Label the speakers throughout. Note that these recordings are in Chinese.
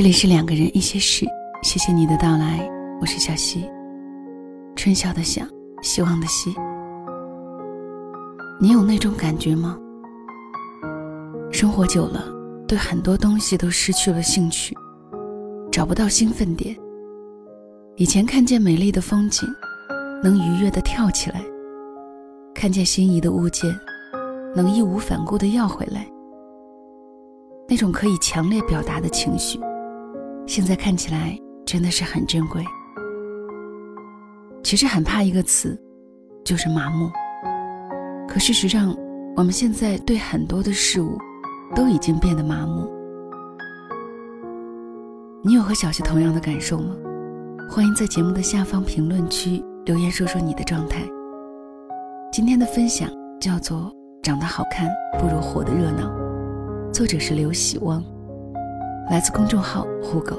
Speaker 1: 这里是两个人一些事，谢谢你的到来，我是小溪。春晓的晓，希望的希。你有那种感觉吗？生活久了，对很多东西都失去了兴趣，找不到兴奋点。以前看见美丽的风景，能愉悦的跳起来；看见心仪的物件，能义无反顾的要回来。那种可以强烈表达的情绪。现在看起来真的是很珍贵。其实很怕一个词，就是麻木。可事实上，我们现在对很多的事物都已经变得麻木。你有和小溪同样的感受吗？欢迎在节目的下方评论区留言说说你的状态。今天的分享叫做《长得好看不如活得热闹》，作者是刘喜汪。来自公众号“虎狗”。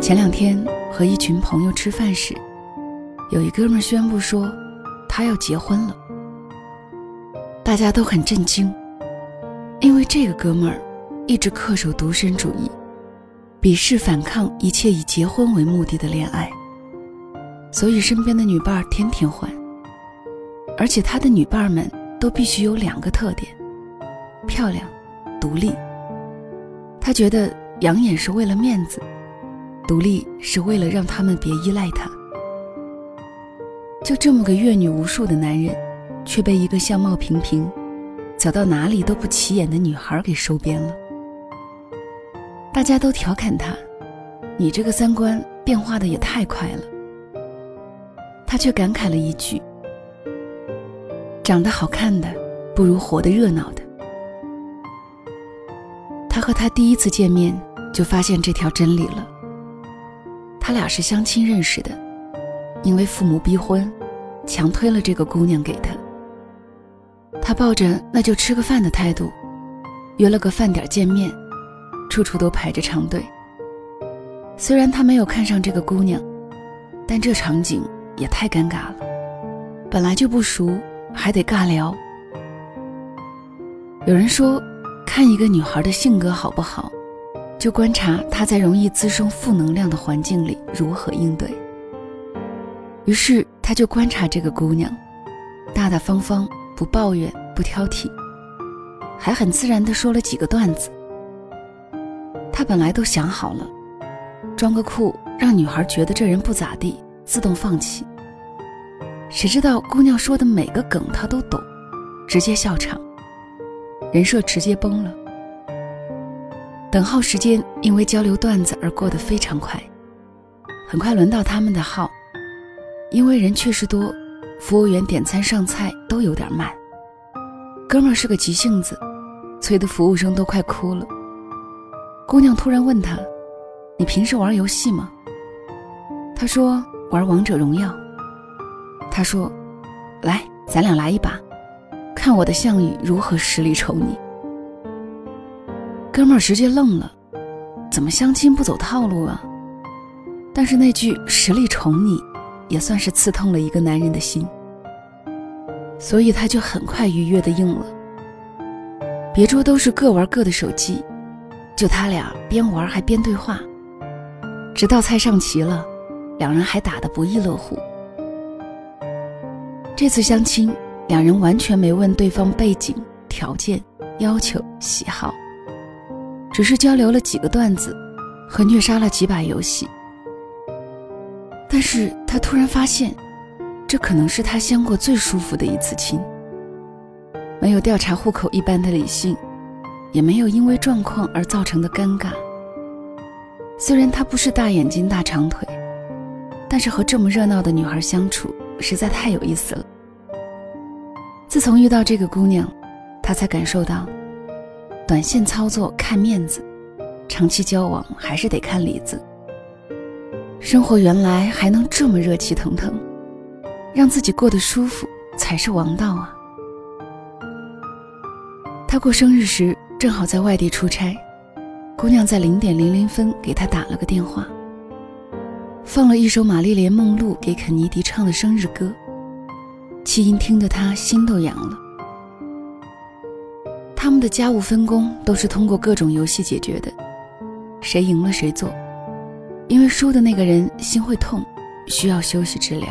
Speaker 1: 前两天和一群朋友吃饭时，有一哥们宣布说他要结婚了。大家都很震惊，因为这个哥们儿一直恪守独身主义。鄙视反抗一切以结婚为目的的恋爱，所以身边的女伴天天换，而且他的女伴们都必须有两个特点：漂亮、独立。他觉得养眼是为了面子，独立是为了让他们别依赖他。就这么个阅女无数的男人，却被一个相貌平平、走到哪里都不起眼的女孩给收编了。大家都调侃他：“你这个三观变化的也太快了。”他却感慨了一句：“长得好看的不如活得热闹的。”他和他第一次见面就发现这条真理了。他俩是相亲认识的，因为父母逼婚，强推了这个姑娘给他。他抱着那就吃个饭的态度，约了个饭点见面。处处都排着长队。虽然他没有看上这个姑娘，但这场景也太尴尬了。本来就不熟，还得尬聊。有人说，看一个女孩的性格好不好，就观察她在容易滋生负能量的环境里如何应对。于是他就观察这个姑娘，大大方方，不抱怨，不挑剔，还很自然地说了几个段子。他本来都想好了，装个酷，让女孩觉得这人不咋地，自动放弃。谁知道姑娘说的每个梗他都懂，直接笑场，人设直接崩了。等号时间因为交流段子而过得非常快，很快轮到他们的号，因为人确实多，服务员点餐上菜都有点慢。哥们是个急性子，催得服务生都快哭了。姑娘突然问他：“你平时玩游戏吗？”他说：“玩王者荣耀。”他说：“来，咱俩来一把，看我的项羽如何实力宠你。”哥们儿直接愣了，怎么相亲不走套路啊？但是那句“实力宠你”，也算是刺痛了一个男人的心，所以他就很快愉悦的应了。别桌都是各玩各的手机。就他俩边玩还边对话，直到菜上齐了，两人还打得不亦乐乎。这次相亲，两人完全没问对方背景、条件、要求、喜好，只是交流了几个段子，和虐杀了几把游戏。但是他突然发现，这可能是他相过最舒服的一次亲，没有调查户口一般的理性。也没有因为状况而造成的尴尬。虽然他不是大眼睛大长腿，但是和这么热闹的女孩相处实在太有意思了。自从遇到这个姑娘，他才感受到，短线操作看面子，长期交往还是得看里子。生活原来还能这么热气腾腾，让自己过得舒服才是王道啊！他过生日时。正好在外地出差，姑娘在零点零零分给他打了个电话。放了一首玛丽莲梦露给肯尼迪唱的生日歌，气音听得他心都凉了。他们的家务分工都是通过各种游戏解决的，谁赢了谁做，因为输的那个人心会痛，需要休息治疗。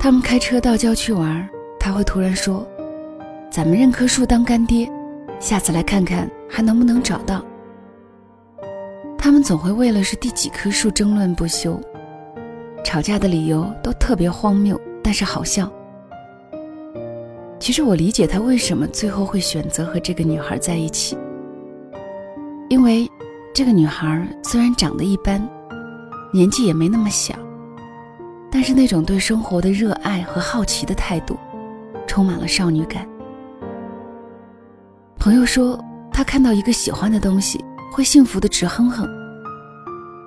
Speaker 1: 他们开车到郊区玩，他会突然说：“咱们认棵树当干爹，下次来看看还能不能找到。”他们总会为了是第几棵树争论不休，吵架的理由都特别荒谬，但是好笑。其实我理解他为什么最后会选择和这个女孩在一起，因为这个女孩虽然长得一般，年纪也没那么小，但是那种对生活的热爱和好奇的态度，充满了少女感。朋友说，他看到一个喜欢的东西。会幸福的直哼哼。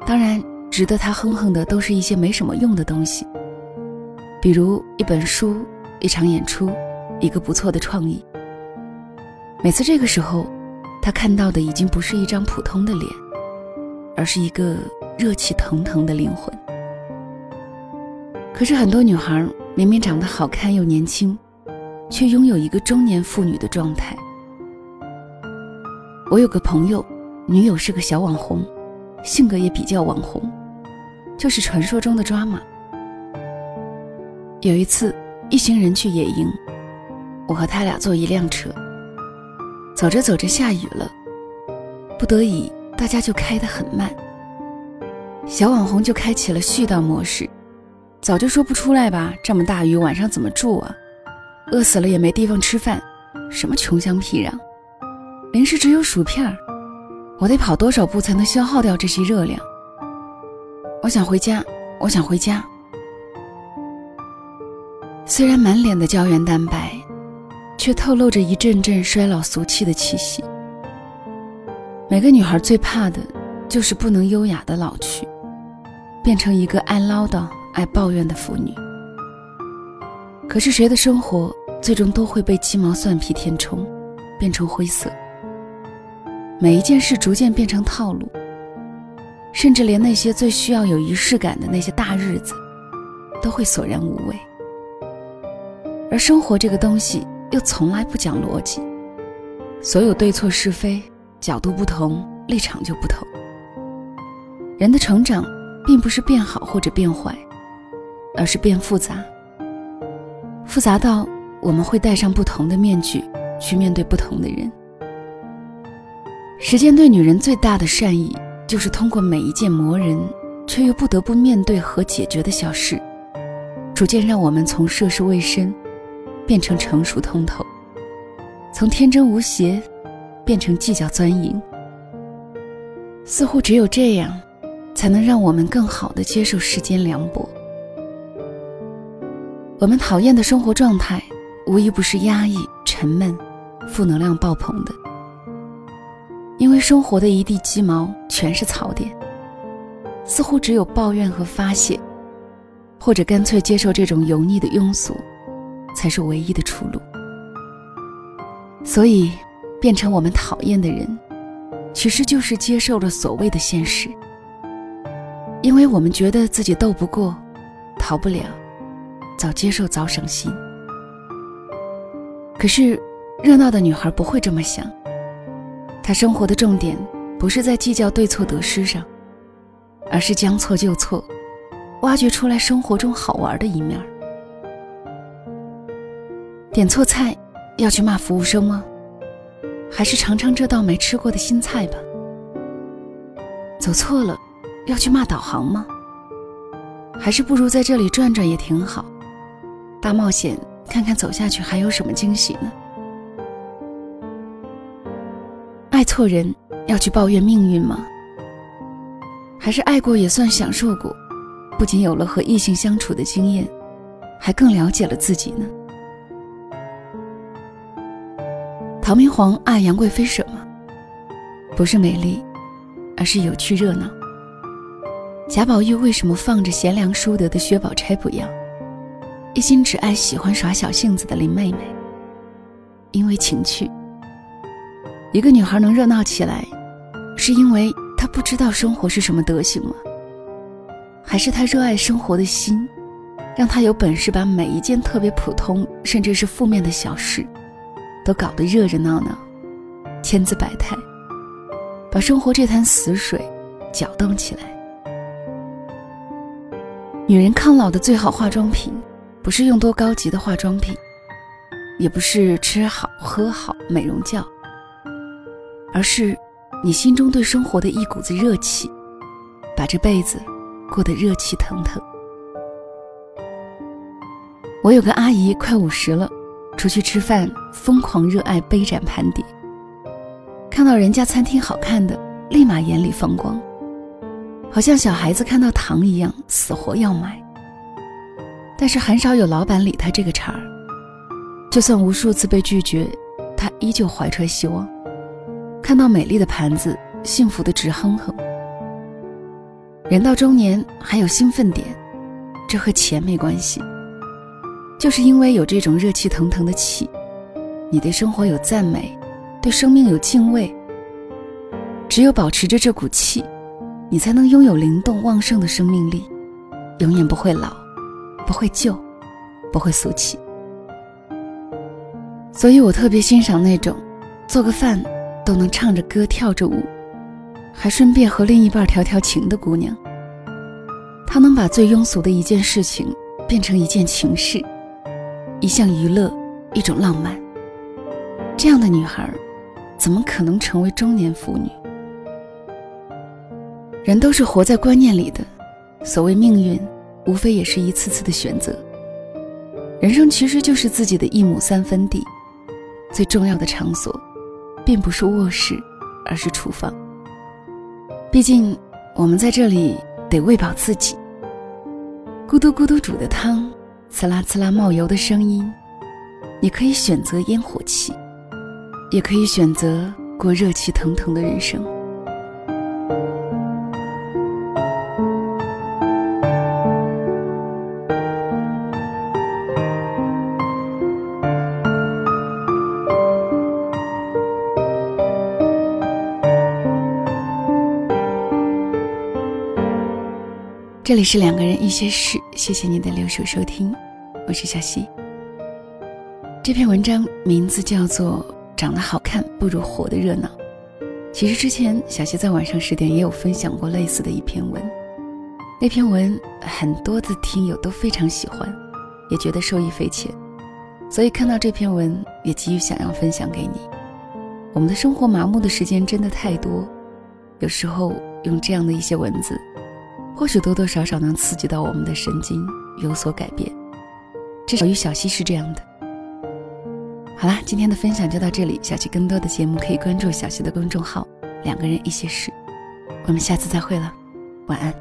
Speaker 1: 当然，值得他哼哼的都是一些没什么用的东西，比如一本书、一场演出、一个不错的创意。每次这个时候，他看到的已经不是一张普通的脸，而是一个热气腾腾的灵魂。可是很多女孩明明长得好看又年轻，却拥有一个中年妇女的状态。我有个朋友。女友是个小网红，性格也比较网红，就是传说中的抓马。有一次，一行人去野营，我和他俩坐一辆车，走着走着下雨了，不得已大家就开得很慢。小网红就开启了絮叨模式，早就说不出来吧，这么大雨晚上怎么住啊？饿死了也没地方吃饭，什么穷乡僻壤，零食只有薯片儿。我得跑多少步才能消耗掉这些热量？我想回家，我想回家。虽然满脸的胶原蛋白，却透露着一阵阵衰老俗气的气息。每个女孩最怕的，就是不能优雅的老去，变成一个爱唠叨、爱抱怨的妇女。可是谁的生活最终都会被鸡毛蒜皮填充，变成灰色。每一件事逐渐变成套路，甚至连那些最需要有仪式感的那些大日子，都会索然无味。而生活这个东西又从来不讲逻辑，所有对错是非角度不同，立场就不同。人的成长，并不是变好或者变坏，而是变复杂，复杂到我们会戴上不同的面具去面对不同的人。时间对女人最大的善意，就是通过每一件磨人却又不得不面对和解决的小事，逐渐让我们从涉世未深，变成成熟通透；从天真无邪，变成计较钻营。似乎只有这样，才能让我们更好的接受世间凉薄。我们讨厌的生活状态，无一不是压抑、沉闷、负能量爆棚的。因为生活的一地鸡毛全是槽点，似乎只有抱怨和发泄，或者干脆接受这种油腻的庸俗，才是唯一的出路。所以，变成我们讨厌的人，其实就是接受了所谓的现实。因为我们觉得自己斗不过，逃不了，早接受早省心。可是，热闹的女孩不会这么想。他生活的重点不是在计较对错得失上，而是将错就错，挖掘出来生活中好玩的一面。点错菜要去骂服务生吗？还是尝尝这道没吃过的新菜吧？走错了要去骂导航吗？还是不如在这里转转也挺好，大冒险看看走下去还有什么惊喜呢？爱错人要去抱怨命运吗？还是爱过也算享受过，不仅有了和异性相处的经验，还更了解了自己呢？唐明皇爱杨贵妃什么？不是美丽，而是有趣热闹。贾宝玉为什么放着贤良淑德的薛宝钗不要，一心只爱喜欢耍小性子的林妹妹？因为情趣。一个女孩能热闹起来，是因为她不知道生活是什么德行吗？还是她热爱生活的心，让她有本事把每一件特别普通甚至是负面的小事，都搞得热热闹闹、千姿百态，把生活这潭死水搅动起来。女人抗老的最好化妆品，不是用多高级的化妆品，也不是吃好喝好美容觉，而是你心中对生活的一股子热气。把这辈子过得热气腾腾。我有个阿姨快五十了，出去吃饭疯狂热爱杯盏盘碟，看到人家餐厅好看的，立马眼里放光，好像小孩子看到糖一样死活要买。但是很少有老板理他这个茬儿，就算无数次被拒绝，他依旧怀揣希望，看到美丽的盘子，幸福的直哼哼。人到中年还有兴奋点，这和钱没关系，就是因为有这种热气腾腾的气，你对生活有赞美，对生命有敬畏。只有保持着这股气，你才能拥有灵动旺盛的生命力，永远不会老，不会旧，不会俗气。所以我特别欣赏那种，做个饭都能唱着歌跳着舞。还顺便和另一半调调情的姑娘，她能把最庸俗的一件事情变成一件情事，一项娱乐，一种浪漫。这样的女孩，怎么可能成为中年妇女？人都是活在观念里的，所谓命运，无非也是一次次的选择。人生其实就是自己的一亩三分地，最重要的场所，并不是卧室，而是厨房。毕竟，我们在这里得喂饱自己。咕嘟咕嘟煮的汤，呲啦呲啦冒油的声音，你可以选择烟火气，也可以选择过热气腾腾的人生。这里是两个人一些事，谢谢你的留守收听，我是小溪。这篇文章名字叫做《长得好看不如活得热闹》。其实之前小溪在晚上十点也有分享过类似的一篇文，那篇文很多的听友都非常喜欢，也觉得受益匪浅，所以看到这篇文也急于想要分享给你。我们的生活麻木的时间真的太多，有时候用这样的一些文字。或许多多少少能刺激到我们的神经，有所改变。至少于小溪是这样的。好啦，今天的分享就到这里。小溪更多的节目可以关注小溪的公众号“两个人一些事”。我们下次再会了，晚安。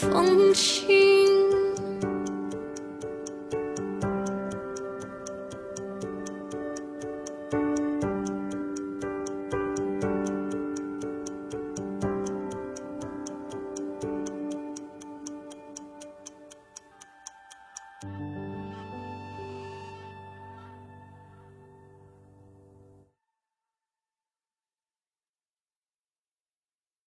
Speaker 2: 风起。